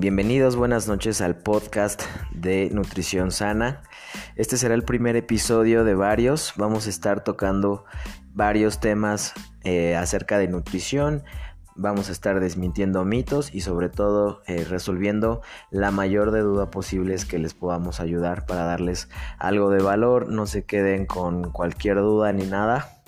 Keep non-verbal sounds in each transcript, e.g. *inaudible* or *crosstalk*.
Bienvenidos, buenas noches al podcast de Nutrición Sana. Este será el primer episodio de varios. Vamos a estar tocando varios temas eh, acerca de nutrición. Vamos a estar desmintiendo mitos y sobre todo eh, resolviendo la mayor de duda posibles que les podamos ayudar para darles algo de valor. No se queden con cualquier duda ni nada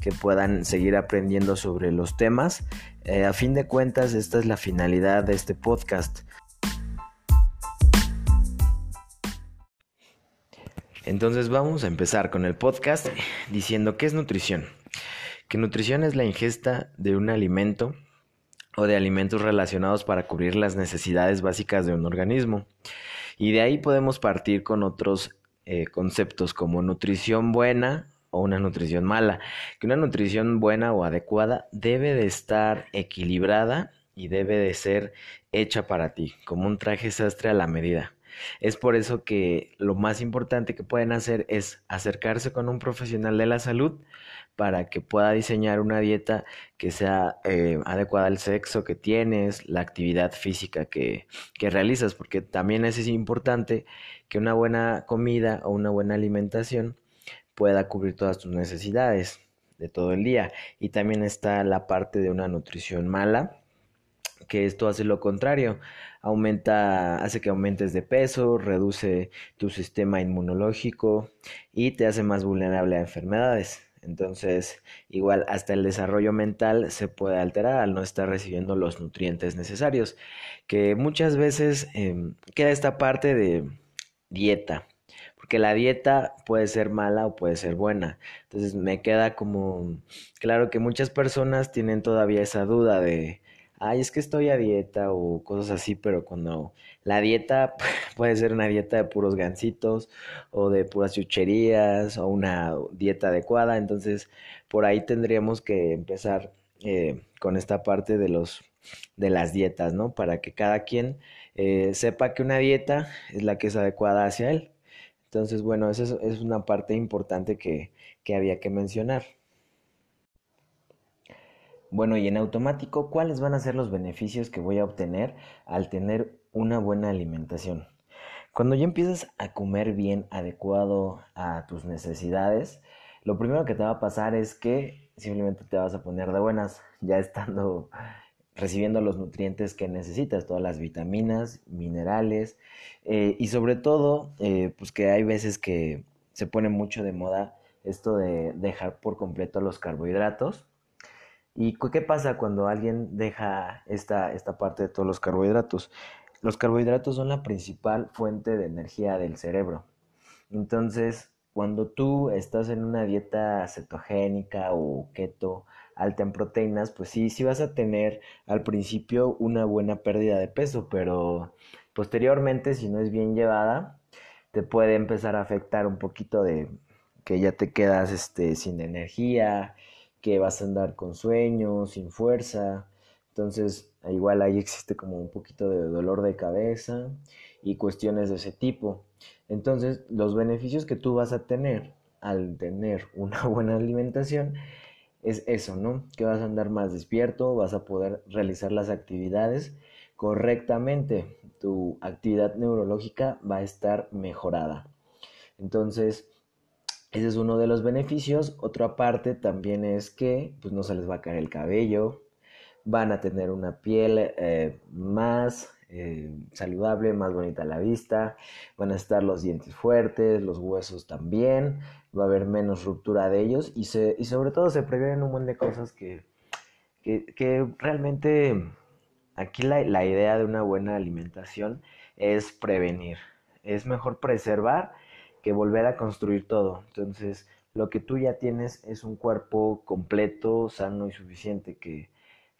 que puedan seguir aprendiendo sobre los temas. Eh, a fin de cuentas, esta es la finalidad de este podcast. Entonces vamos a empezar con el podcast diciendo qué es nutrición. Que nutrición es la ingesta de un alimento o de alimentos relacionados para cubrir las necesidades básicas de un organismo. Y de ahí podemos partir con otros eh, conceptos como nutrición buena o una nutrición mala. Que una nutrición buena o adecuada debe de estar equilibrada y debe de ser hecha para ti, como un traje sastre a la medida. Es por eso que lo más importante que pueden hacer es acercarse con un profesional de la salud para que pueda diseñar una dieta que sea eh, adecuada al sexo que tienes, la actividad física que, que realizas, porque también es importante que una buena comida o una buena alimentación pueda cubrir todas tus necesidades de todo el día. Y también está la parte de una nutrición mala, que esto hace lo contrario, aumenta, hace que aumentes de peso, reduce tu sistema inmunológico y te hace más vulnerable a enfermedades. Entonces, igual hasta el desarrollo mental se puede alterar al no estar recibiendo los nutrientes necesarios, que muchas veces em, queda esta parte de dieta, porque la dieta puede ser mala o puede ser buena. Entonces me queda como claro que muchas personas tienen todavía esa duda de ay, es que estoy a dieta o cosas así, pero cuando la dieta *laughs* puede ser una dieta de puros gancitos o de puras chucherías o una dieta adecuada, entonces por ahí tendríamos que empezar eh, con esta parte de los de las dietas, ¿no? Para que cada quien eh, sepa que una dieta es la que es adecuada hacia él. Entonces, bueno, esa es, una parte importante que, que había que mencionar. Bueno, y en automático, ¿cuáles van a ser los beneficios que voy a obtener al tener una buena alimentación? Cuando ya empiezas a comer bien, adecuado a tus necesidades, lo primero que te va a pasar es que simplemente te vas a poner de buenas, ya estando recibiendo los nutrientes que necesitas, todas las vitaminas, minerales, eh, y sobre todo, eh, pues que hay veces que se pone mucho de moda esto de dejar por completo los carbohidratos ¿Y qué pasa cuando alguien deja esta, esta parte de todos los carbohidratos? Los carbohidratos son la principal fuente de energía del cerebro. Entonces, cuando tú estás en una dieta cetogénica o keto alta en proteínas, pues sí, sí vas a tener al principio una buena pérdida de peso, pero posteriormente, si no es bien llevada, te puede empezar a afectar un poquito de que ya te quedas este, sin energía, que vas a andar con sueño, sin fuerza. Entonces, igual ahí existe como un poquito de dolor de cabeza y cuestiones de ese tipo. Entonces, los beneficios que tú vas a tener al tener *laughs* una buena alimentación es eso, ¿no? Que vas a andar más despierto, vas a poder realizar las actividades correctamente, tu actividad neurológica va a estar mejorada. Entonces, ese es uno de los beneficios. Otra parte también es que pues, no se les va a caer el cabello, van a tener una piel eh, más eh, saludable, más bonita a la vista, van a estar los dientes fuertes, los huesos también, va a haber menos ruptura de ellos y, se, y sobre todo se previenen un montón de cosas que, que, realmente aquí la, la idea de una buena alimentación es prevenir, es mejor preservar volver a construir todo. Entonces, lo que tú ya tienes es un cuerpo completo, sano y suficiente que,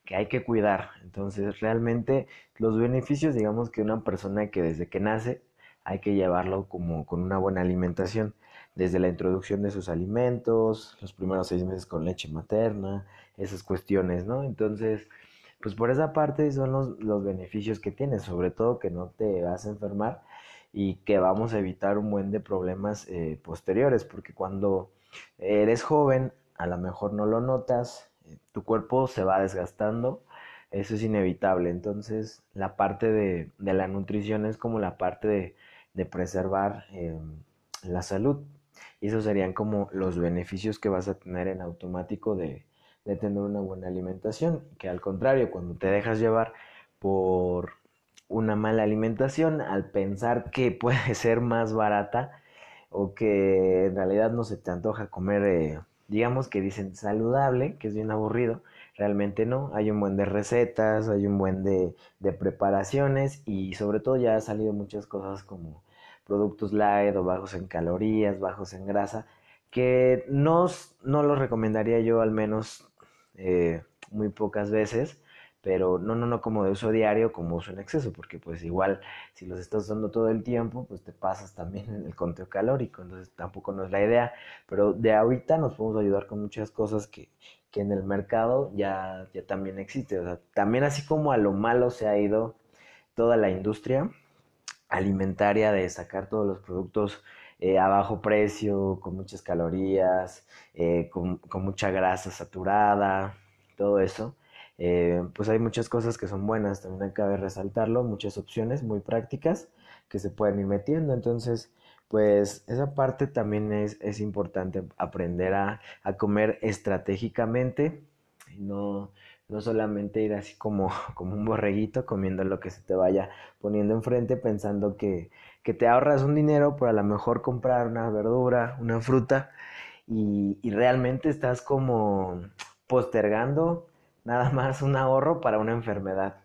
que hay que cuidar. Entonces, realmente los beneficios, digamos que una persona que desde que nace hay que llevarlo como con una buena alimentación, desde la introducción de sus alimentos, los primeros seis meses con leche materna, esas cuestiones, ¿no? Entonces, pues por esa parte son los, los beneficios que tienes, sobre todo que no te vas a enfermar y que vamos a evitar un buen de problemas eh, posteriores, porque cuando eres joven, a lo mejor no lo notas, eh, tu cuerpo se va desgastando, eso es inevitable, entonces la parte de, de la nutrición es como la parte de, de preservar em, la salud, y esos serían como los beneficios que vas a tener en automático de, de tener una buena alimentación, que al contrario, cuando te dejas llevar por una mala alimentación, al pensar que *laughs* puede ser más barata o que en realidad no se te antoja comer, eh, digamos que dicen saludable, que es bien aburrido, realmente no, hay un buen de recetas, hay un buen de, de preparaciones y sobre todo ya ha salido muchas cosas como productos light o bajos en calorías, bajos en grasa, que no, no los recomendaría yo al menos eh, muy pocas veces, pero no, no, no como de uso diario, como uso en exceso, porque pues igual si los estás usando todo el tiempo, pues te pasas también en el conteo calórico, entonces tampoco no es la idea, pero de ahorita nos podemos ayudar con muchas cosas que, que en el mercado ya, ya también existe, o sea, también así como a lo malo se ha ido toda la industria alimentaria de sacar todos los productos eh, a bajo precio, con muchas calorías, eh, con, con, mucha grasa saturada, todo eso. Eh, pues hay muchas cosas que son buenas, también cabe resaltarlo, muchas opciones muy prácticas que se pueden ir metiendo. Entonces, pues esa parte también es, es importante aprender a, a comer estratégicamente no, no solamente ir así como, *laughs* como un borreguito comiendo lo que se te vaya poniendo enfrente pensando que, que te ahorras un dinero por a lo mejor comprar una verdura, una fruta y, y realmente estás como postergando nada más un ahorro para una enfermedad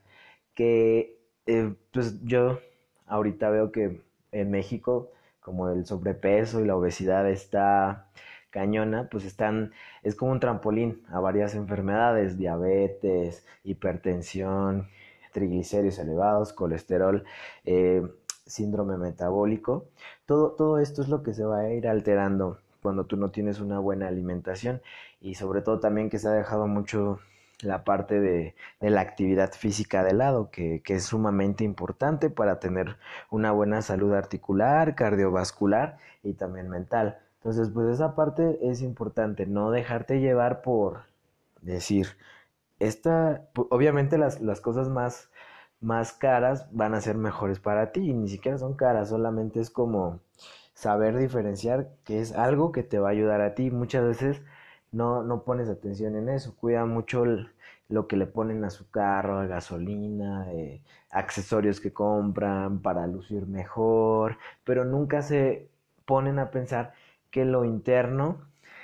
que eh, pues yo ahorita veo que en México como el sobrepeso y la obesidad está cañona, pues están, es como un trampolín a varias enfermedades, diabetes, hipertensión, triglicéridos elevados, colesterol, eh, síndrome metabólico. Todo, todo esto es lo que se va a ir alterando cuando tú no tienes una buena alimentación y sobre todo también que se ha dejado mucho la parte de, de la actividad física de lado, que, que, es sumamente importante para tener una buena salud articular, cardiovascular y también mental. Entonces, pues esa parte es importante, no dejarte llevar por decir, esta, obviamente las, las cosas más, más caras van a ser mejores para ti, y ni siquiera son caras, solamente es como saber diferenciar que es algo que te va a ayudar a ti. Muchas veces no, no pones atención en eso, cuida mucho el, lo que le ponen a su carro, gasolina, eh, accesorios que compran para lucir mejor, pero nunca se ponen a pensar que lo interno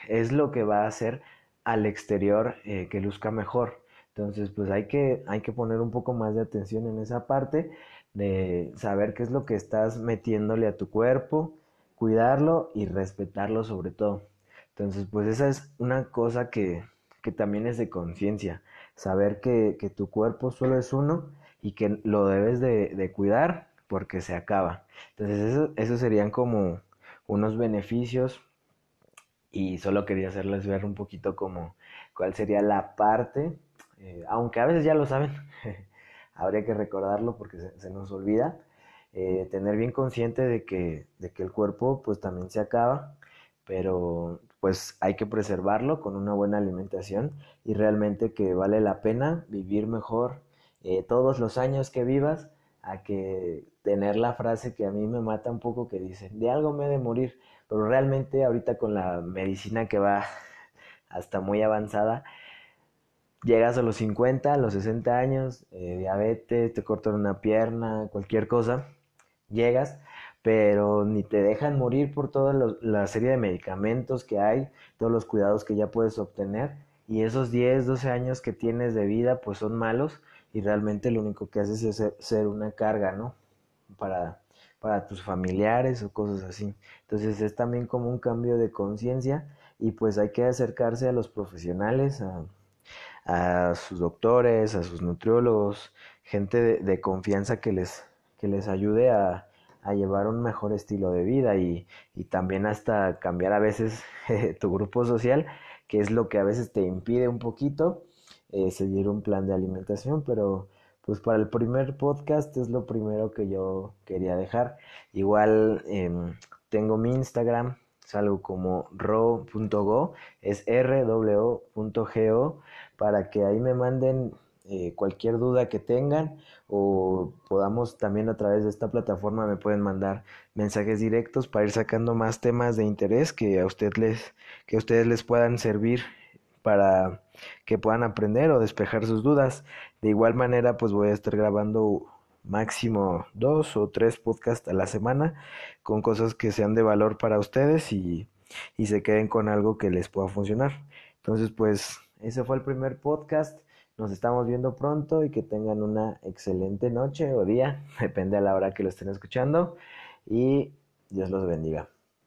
es lo que va a hacer al exterior eh, que luzca mejor. Entonces, pues hay que, hay que poner un poco más de atención en esa parte, de saber qué es lo que estás metiéndole a tu cuerpo, cuidarlo y respetarlo sobre todo. Entonces, pues esa es una cosa que, que también es de conciencia, saber que, que, tu cuerpo solo es uno y que lo debes de, de cuidar porque se acaba. Entonces, eso, eso serían como unos beneficios y solo quería hacerles ver un poquito como cuál sería la parte, eh, aunque a veces ya lo saben, *laughs* habría que recordarlo porque se, se nos olvida, eh, tener bien consciente de que, de que el cuerpo pues también se acaba, pero pues hay que preservarlo con una buena alimentación y realmente que vale la pena vivir mejor eh, todos los años que vivas a que tener la frase que a mí me mata un poco que dice, de algo me he de morir, pero realmente ahorita con la medicina que va *laughs* hasta muy avanzada, llegas a los 50, a los 60 años, eh, diabetes, te cortan una pierna, cualquier cosa, llegas, pero ni te dejan morir por toda la serie de medicamentos que hay, todos los cuidados que ya puedes obtener, y esos 10, 12 años que tienes de vida, pues son malos, y realmente lo único que haces es ser una carga, ¿no? Para, para tus familiares o cosas así. Entonces es también como un cambio de conciencia y pues hay que acercarse a los profesionales, a, a sus doctores, a sus nutriólogos, gente de, de confianza que les, que les ayude a, a, llevar un mejor estilo de vida y, y también hasta cambiar a veces *laughs* tu grupo social, que es lo que a veces te impide un poquito eh, seguir un plan de alimentación, pero pues para el primer podcast es lo primero que yo quería dejar. Igual em, tengo mi Instagram, salgo como ro.go, es rw.go, para que ahí me manden eh, cualquier duda que tengan o podamos también a través de esta plataforma me pueden mandar mensajes directos para ir sacando más temas de interés que a usted les que ustedes les puedan servir para que puedan aprender o despejar sus dudas. De igual manera, pues voy a estar grabando máximo dos o tres podcasts a la semana con cosas que sean de valor para ustedes y, y se queden con algo que les pueda funcionar. Entonces, pues ese fue el primer podcast. Nos estamos viendo pronto y que tengan una excelente noche o día, *laughs* depende a la hora que lo estén escuchando y Dios los bendiga.